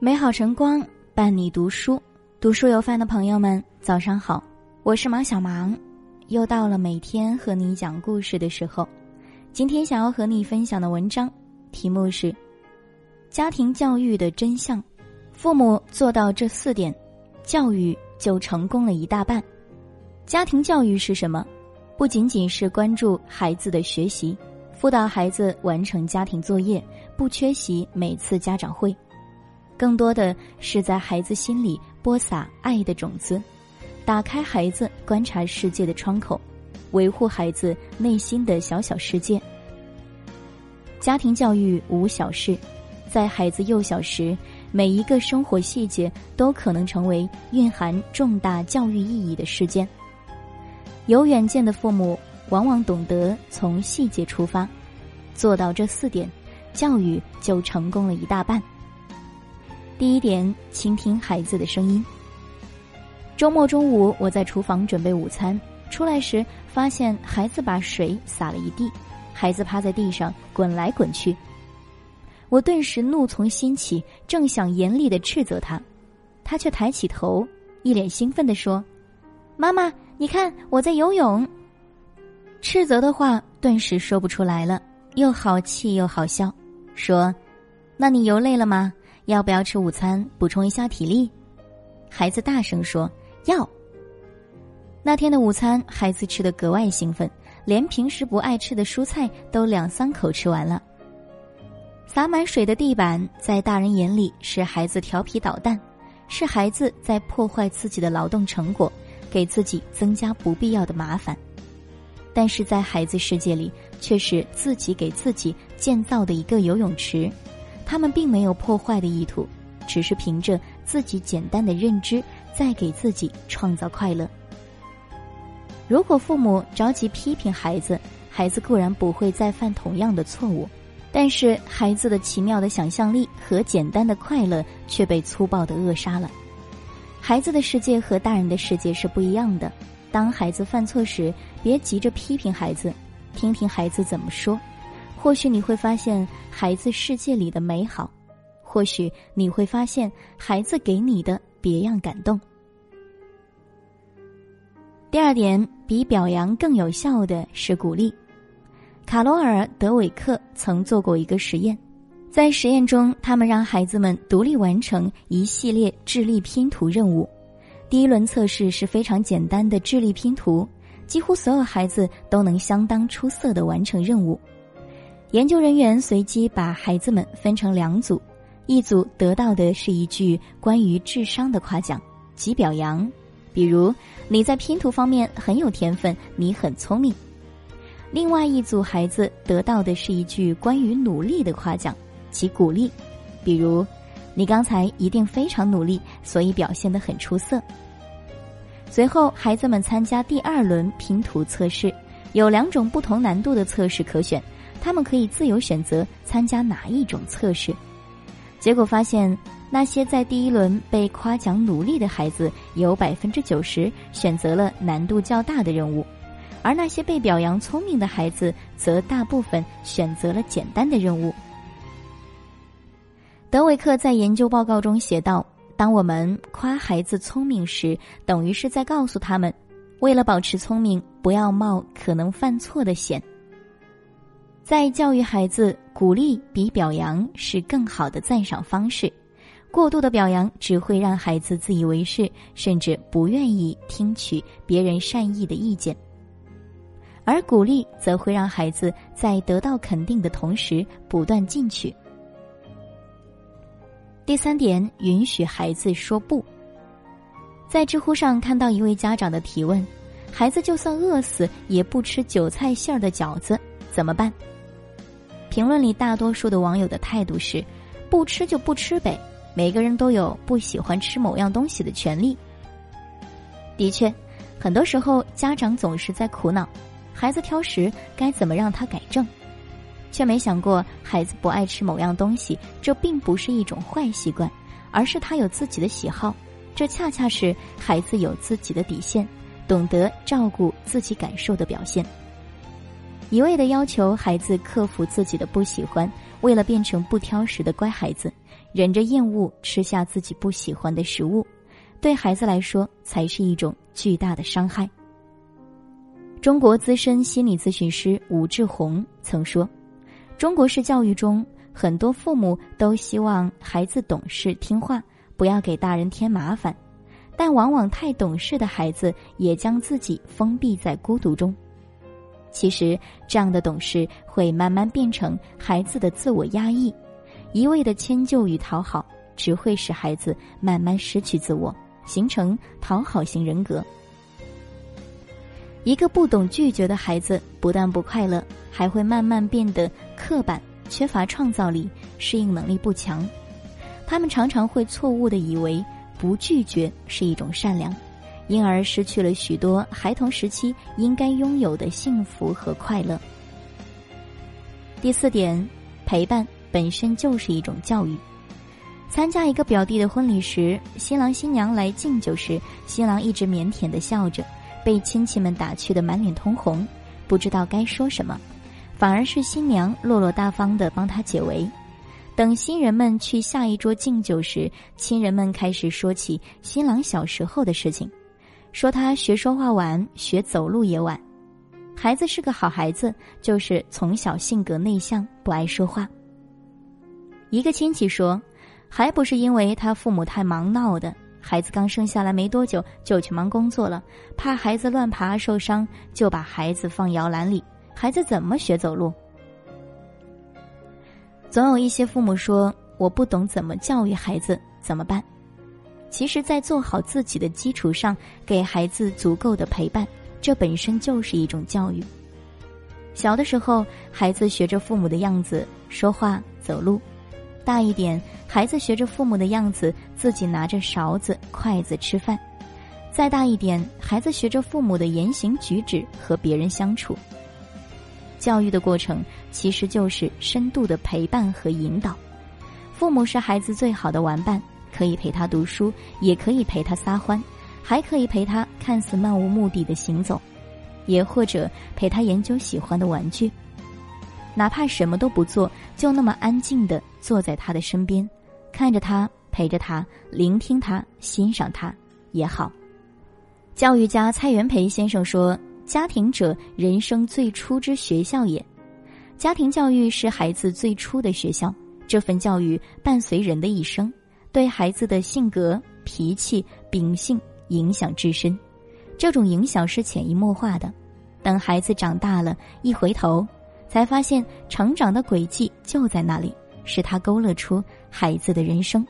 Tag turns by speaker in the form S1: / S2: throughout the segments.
S1: 美好晨光伴你读书，读书有饭的朋友们，早上好，我是马小芒，又到了每天和你讲故事的时候。今天想要和你分享的文章题目是：家庭教育的真相。父母做到这四点，教育就成功了一大半。家庭教育是什么？不仅仅是关注孩子的学习，辅导孩子完成家庭作业，不缺席每次家长会。更多的是在孩子心里播撒爱的种子，打开孩子观察世界的窗口，维护孩子内心的小小世界。家庭教育无小事，在孩子幼小时，每一个生活细节都可能成为蕴含重大教育意义的事件。有远见的父母往往懂得从细节出发，做到这四点，教育就成功了一大半。第一点，倾听孩子的声音。周末中午，我在厨房准备午餐，出来时发现孩子把水洒了一地，孩子趴在地上滚来滚去。我顿时怒从心起，正想严厉的斥责他，他却抬起头，一脸兴奋地说：“妈妈，你看我在游泳。”斥责的话顿时说不出来了，又好气又好笑，说：“那你游累了吗？”要不要吃午餐补充一下体力？孩子大声说：“要。”那天的午餐，孩子吃的格外兴奋，连平时不爱吃的蔬菜都两三口吃完了。洒满水的地板，在大人眼里是孩子调皮捣蛋，是孩子在破坏自己的劳动成果，给自己增加不必要的麻烦。但是在孩子世界里，却是自己给自己建造的一个游泳池。他们并没有破坏的意图，只是凭着自己简单的认知，在给自己创造快乐。如果父母着急批评孩子，孩子固然不会再犯同样的错误，但是孩子的奇妙的想象力和简单的快乐却被粗暴的扼杀了。孩子的世界和大人的世界是不一样的。当孩子犯错时，别急着批评孩子，听听孩子怎么说。或许你会发现孩子世界里的美好，或许你会发现孩子给你的别样感动。第二点，比表扬更有效的是鼓励。卡罗尔·德韦克曾做过一个实验，在实验中，他们让孩子们独立完成一系列智力拼图任务。第一轮测试是非常简单的智力拼图，几乎所有孩子都能相当出色的完成任务。研究人员随机把孩子们分成两组，一组得到的是一句关于智商的夸奖及表扬，比如“你在拼图方面很有天分，你很聪明”；另外一组孩子得到的是一句关于努力的夸奖及鼓励，比如“你刚才一定非常努力，所以表现得很出色”。随后，孩子们参加第二轮拼图测试，有两种不同难度的测试可选。他们可以自由选择参加哪一种测试，结果发现，那些在第一轮被夸奖努力的孩子，有百分之九十选择了难度较大的任务，而那些被表扬聪明的孩子，则大部分选择了简单的任务。德韦克在研究报告中写道：“当我们夸孩子聪明时，等于是在告诉他们，为了保持聪明，不要冒可能犯错的险。”在教育孩子，鼓励比表扬是更好的赞赏方式。过度的表扬只会让孩子自以为是，甚至不愿意听取别人善意的意见。而鼓励则会让孩子在得到肯定的同时不断进取。第三点，允许孩子说不。在知乎上看到一位家长的提问：孩子就算饿死也不吃韭菜馅儿的饺子，怎么办？评论里大多数的网友的态度是：不吃就不吃呗，每个人都有不喜欢吃某样东西的权利。的确，很多时候家长总是在苦恼，孩子挑食该怎么让他改正，却没想过孩子不爱吃某样东西，这并不是一种坏习惯，而是他有自己的喜好，这恰恰是孩子有自己的底线，懂得照顾自己感受的表现。一味的要求孩子克服自己的不喜欢，为了变成不挑食的乖孩子，忍着厌恶吃下自己不喜欢的食物，对孩子来说才是一种巨大的伤害。中国资深心理咨询师吴志红曾说：“中国式教育中，很多父母都希望孩子懂事听话，不要给大人添麻烦，但往往太懂事的孩子也将自己封闭在孤独中。其实，这样的懂事会慢慢变成孩子的自我压抑，一味的迁就与讨好，只会使孩子慢慢失去自我，形成讨好型人格。”一个不懂拒绝的孩子，不但不快乐，还会慢慢变得刻板、缺乏创造力、适应能力不强。他们常常会错误的以为不拒绝是一种善良，因而失去了许多孩童时期应该拥有的幸福和快乐。第四点，陪伴本身就是一种教育。参加一个表弟的婚礼时，新郎新娘来敬酒时，新郎一直腼腆的笑着。被亲戚们打趣的满脸通红，不知道该说什么，反而是新娘落落大方的帮他解围。等新人们去下一桌敬酒时，亲人们开始说起新郎小时候的事情，说他学说话晚，学走路也晚。孩子是个好孩子，就是从小性格内向，不爱说话。一个亲戚说，还不是因为他父母太忙闹的。孩子刚生下来没多久就去忙工作了，怕孩子乱爬受伤，就把孩子放摇篮里。孩子怎么学走路？总有一些父母说：“我不懂怎么教育孩子，怎么办？”其实，在做好自己的基础上，给孩子足够的陪伴，这本身就是一种教育。小的时候，孩子学着父母的样子说话、走路。大一点，孩子学着父母的样子，自己拿着勺子、筷子吃饭；再大一点，孩子学着父母的言行举止和别人相处。教育的过程其实就是深度的陪伴和引导。父母是孩子最好的玩伴，可以陪他读书，也可以陪他撒欢，还可以陪他看似漫无目的的行走，也或者陪他研究喜欢的玩具。哪怕什么都不做，就那么安静的坐在他的身边，看着他，陪着他，聆听他，欣赏他也好。教育家蔡元培先生说：“家庭者，人生最初之学校也。家庭教育是孩子最初的学校，这份教育伴随人的一生，对孩子的性格、脾气、秉性影响至深。这种影响是潜移默化的，等孩子长大了，一回头。”才发现，成长的轨迹就在那里，是他勾勒出孩子的人生。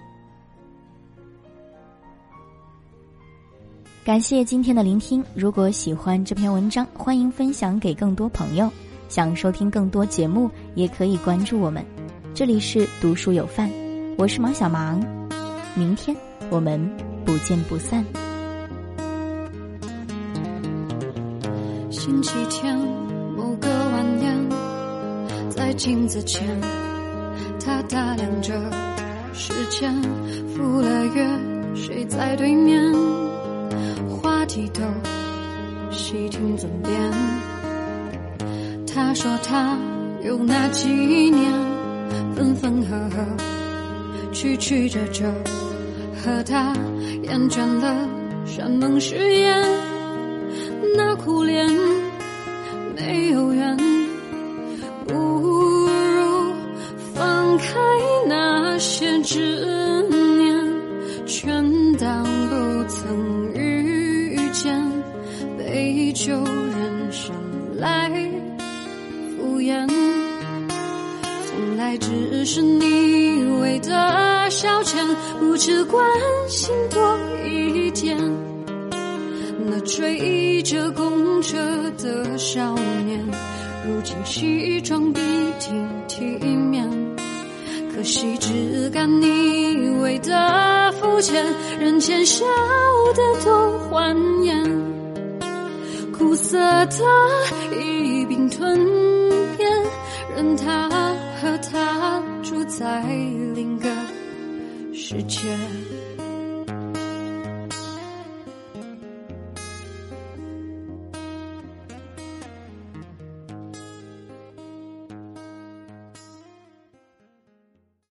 S1: 感谢今天的聆听，如果喜欢这篇文章，欢迎分享给更多朋友。想收听更多节目，也可以关注我们。这里是读书有范，我是毛小芒，明天我们不见不散。
S2: 星期天。某个晚宴在镜子前，他打量着时间，赴了约，谁在对面？话题都细听尊便。他说他有那几年，分分合合，曲曲折折，和他厌倦了山盟誓言，那苦恋没有缘。不如放开那些执念全当不曾遇见，杯酒人生来敷衍，从来只是你为的消遣，不只关心多一点。那追着公车的少年，如今西装笔挺体面。可惜只敢你为的肤浅，人前笑的都欢颜，苦涩的一并吞咽，任他和他住在世界。